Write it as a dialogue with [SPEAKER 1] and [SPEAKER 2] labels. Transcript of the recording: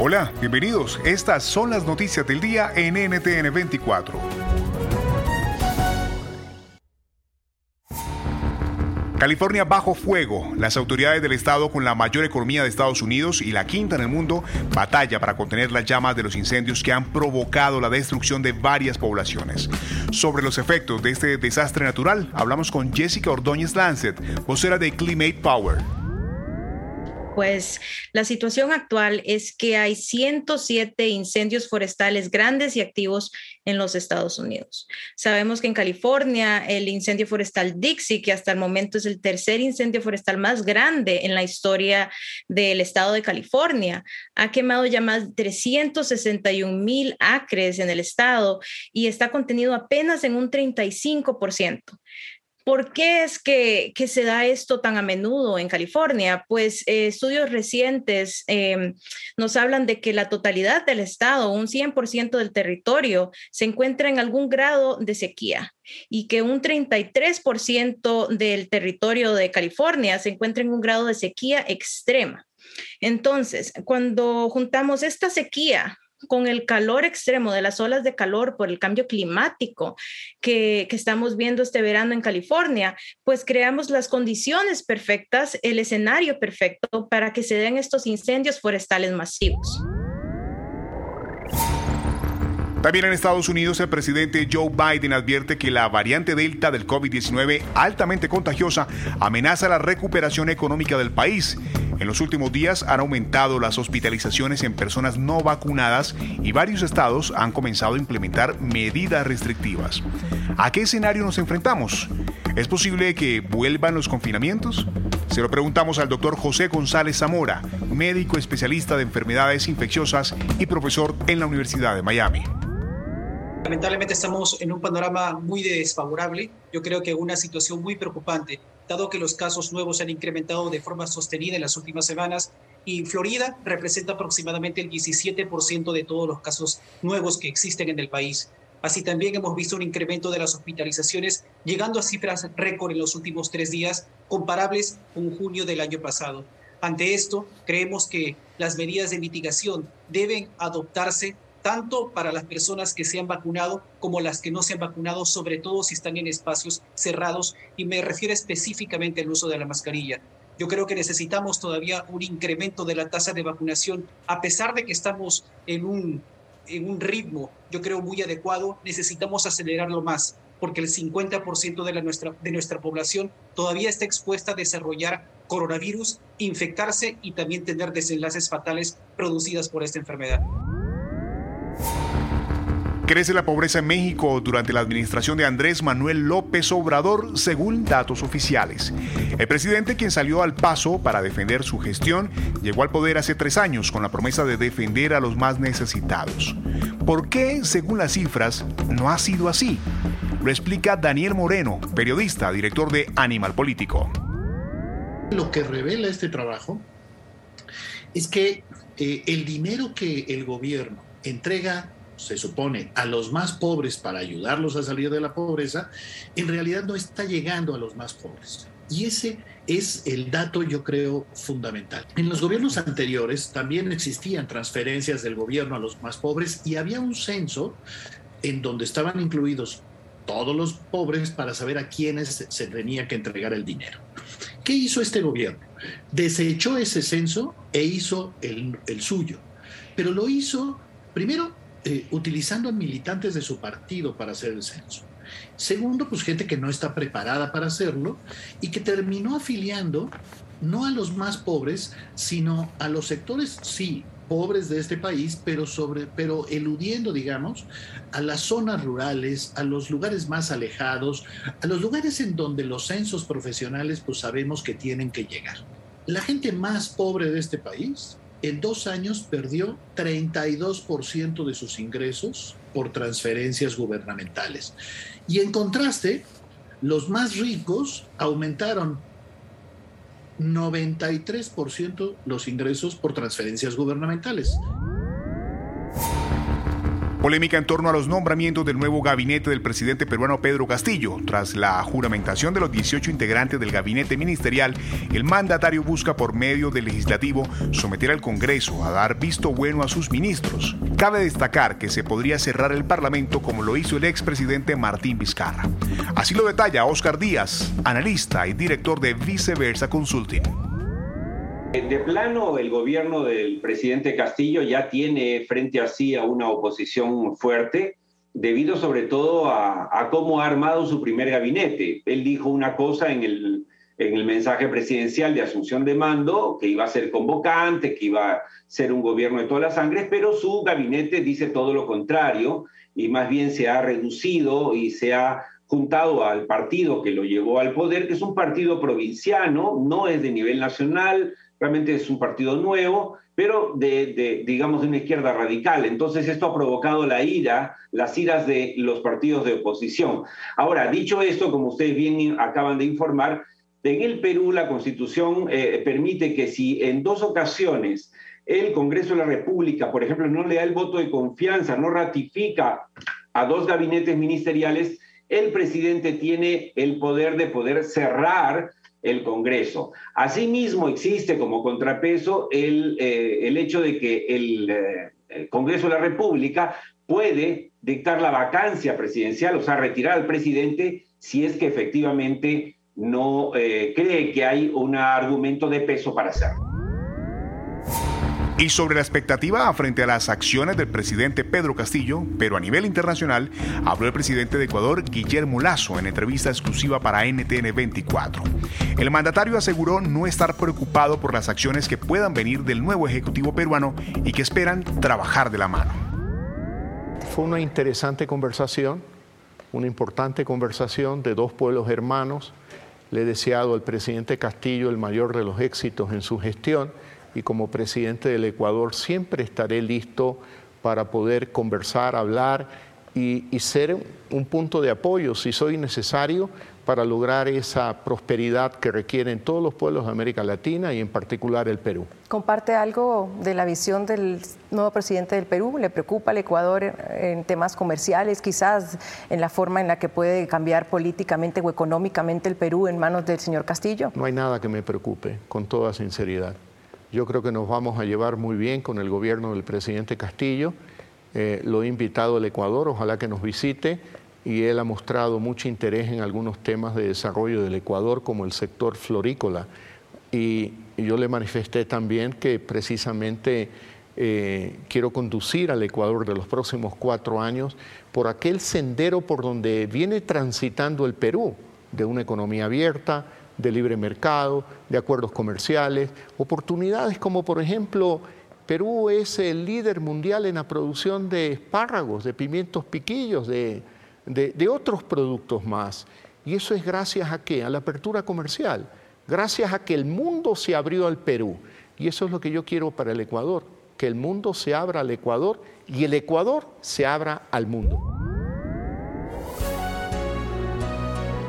[SPEAKER 1] Hola, bienvenidos. Estas son las noticias del día en NTN 24. California bajo fuego. Las autoridades del estado con la mayor economía de Estados Unidos y la quinta en el mundo batalla para contener las llamas de los incendios que han provocado la destrucción de varias poblaciones. Sobre los efectos de este desastre natural, hablamos con Jessica Ordóñez Lancet, vocera de Climate Power
[SPEAKER 2] pues la situación actual es que hay 107 incendios forestales grandes y activos en los Estados Unidos. Sabemos que en California el incendio forestal Dixie, que hasta el momento es el tercer incendio forestal más grande en la historia del estado de California, ha quemado ya más de 361 mil acres en el estado y está contenido apenas en un 35%. ¿Por qué es que, se da esto tan a menudo en California? Pues eh, estudios recientes em, nos hablan de que la totalidad del estado, un 100% del territorio, se encuentra en algún grado de sequía y que un 33% del territorio de California se encuentra en un grado de sequía extrema. Entonces, cuando juntamos esta sequía con el calor extremo de las olas de calor por el cambio climático que, estamos viendo este verano en California, pues creamos las condiciones perfectas, el escenario perfecto para que se den estos incendios forestales masivos.
[SPEAKER 1] También en Estados Unidos, el presidente Joe Biden advierte que la variante Delta del COVID-19, altamente contagiosa, amenaza la recuperación económica del país. En los últimos días han aumentado las hospitalizaciones en personas no vacunadas y varios estados han comenzado a implementar medidas restrictivas. ¿A qué escenario nos enfrentamos? ¿Es posible que vuelvan los confinamientos? Se lo preguntamos al doctor José González Zamora, médico especialista de enfermedades infecciosas y profesor en la Universidad de Miami.
[SPEAKER 3] Lamentablemente estamos en un panorama muy desfavorable, yo creo que una situación muy preocupante, dado que los casos nuevos han incrementado de forma sostenida en las últimas semanas y Florida representa aproximadamente el 17% de todos los casos nuevos que existen en el país. Así también hemos visto un incremento de las hospitalizaciones, llegando a cifras récord en los últimos tres días, comparables con junio del año pasado. Ante esto, creemos que las medidas de mitigación deben adoptarse tanto para las personas que se han vacunado como las que no se han vacunado, sobre todo si están en espacios cerrados, y me refiero específicamente al uso de la mascarilla. Yo creo que necesitamos todavía un incremento de la tasa de vacunación, a pesar de que estamos en un, en un ritmo, yo creo, muy adecuado, necesitamos acelerarlo más, porque el 50% de, la nuestra, de nuestra población todavía está expuesta a desarrollar coronavirus, infectarse y también tener desenlaces fatales producidas por esta enfermedad.
[SPEAKER 1] Crece la pobreza en México durante la administración de Andrés Manuel López Obrador, según datos oficiales. El presidente, quien salió al paso para defender su gestión, llegó al poder hace tres años con la promesa de defender a los más necesitados. ¿Por qué, según las cifras, no ha sido así? Lo explica Daniel Moreno, periodista, director de Animal Político.
[SPEAKER 4] Lo que revela este trabajo es que eh, el dinero que el gobierno entrega se supone, a los más pobres para ayudarlos a salir de la pobreza, en realidad no está llegando a los más pobres. Y ese es el dato, yo creo, fundamental. En los gobiernos anteriores también existían transferencias del gobierno a los más pobres y había un censo en donde estaban incluidos todos los pobres para saber a quiénes se tenía que entregar el dinero. ¿Qué hizo este gobierno? desechó ese censo e hizo el, suyo. Pero lo hizo, primero, eh, utilizando a militantes de su partido para hacer el censo. Segundo, pues gente que no está preparada para hacerlo y que terminó afiliando no a los más pobres, sino a los sectores, sí, pobres de este país, pero sobre, pero eludiendo, digamos, a las zonas rurales, a los lugares más alejados, a los lugares en donde los censos profesionales, pues sabemos que tienen que llegar. La gente más pobre de este país, en dos años perdió 32% de sus ingresos por transferencias gubernamentales. Y en contraste, los más ricos aumentaron 93% los ingresos por transferencias gubernamentales.
[SPEAKER 1] Polémica en torno a los nombramientos del nuevo gabinete del presidente peruano Pedro Castillo. Tras la juramentación de los 18 integrantes del gabinete ministerial, el mandatario busca por medio del legislativo someter al Congreso a dar visto bueno a sus ministros. Cabe destacar que se podría cerrar el Parlamento como lo hizo el expresidente Martín Vizcarra. Así lo detalla Oscar Díaz, analista y director de Viceversa Consulting.
[SPEAKER 5] De plano, el gobierno del presidente Castillo ya tiene frente a sí a una oposición fuerte, debido sobre todo a, cómo ha armado su primer gabinete. Él dijo una cosa en el, en el mensaje presidencial de asunción de mando, que iba a ser convocante, que iba a ser un gobierno de todas las sangres, pero su gabinete dice todo lo contrario y más bien se ha reducido y se ha juntado al partido que lo llevó al poder, que es un partido provinciano, no es de nivel nacional, realmente es un partido nuevo, pero de, digamos, de una izquierda radical. Entonces esto ha provocado la ira, las iras de los partidos de oposición. Ahora, dicho esto, como ustedes bien acaban de informar, en el Perú la constitución eh, permite que si en dos ocasiones el Congreso de la República, por ejemplo, no le da el voto de confianza, no ratifica a dos gabinetes ministeriales, el presidente tiene el poder de poder cerrar el Congreso. Asimismo, existe como contrapeso el, eh, el hecho de que el, eh, el, Congreso de la República puede dictar la vacancia presidencial, o sea, retirar al presidente si es que efectivamente no eh, cree que hay un argumento de peso para hacerlo.
[SPEAKER 1] Y sobre la expectativa frente a las acciones del presidente Pedro Castillo, pero a nivel internacional, habló el presidente de Ecuador, Guillermo Lazo, en entrevista exclusiva para NTN 24. El mandatario aseguró no estar preocupado por las acciones que puedan venir del nuevo Ejecutivo peruano y que esperan trabajar de la mano.
[SPEAKER 6] Fue una interesante conversación, una importante conversación de dos pueblos hermanos. Le he deseado al presidente Castillo el mayor de los éxitos en su gestión y como presidente del Ecuador siempre estaré listo para poder conversar, hablar y, ser un punto de apoyo si soy necesario para lograr esa prosperidad que requieren todos los pueblos de América Latina y en particular el Perú.
[SPEAKER 7] ¿Comparte algo de la visión del nuevo presidente del Perú? ¿Le preocupa el Ecuador en temas comerciales, quizás en la forma en la que puede cambiar políticamente o económicamente el Perú en manos del señor Castillo?
[SPEAKER 6] No hay nada que me preocupe, con toda sinceridad. Yo creo que nos vamos a llevar muy bien con el gobierno del presidente Castillo. Eh, lo he invitado al Ecuador, ojalá que nos visite y él ha mostrado mucho interés en algunos temas de desarrollo del Ecuador, como el sector florícola. Y, yo le manifesté también que precisamente eh, quiero conducir al Ecuador de los próximos cuatro años por aquel sendero por donde viene transitando el Perú, de una economía abierta, de libre mercado, de acuerdos comerciales, oportunidades como por ejemplo Perú es el líder mundial en la producción de espárragos, de pimientos piquillos, de, otros productos más. Y eso es gracias a qué? A la apertura comercial, gracias a que el mundo se abrió al Perú. Y eso es lo que yo quiero para el Ecuador, que el mundo se abra al Ecuador y el Ecuador se abra al mundo.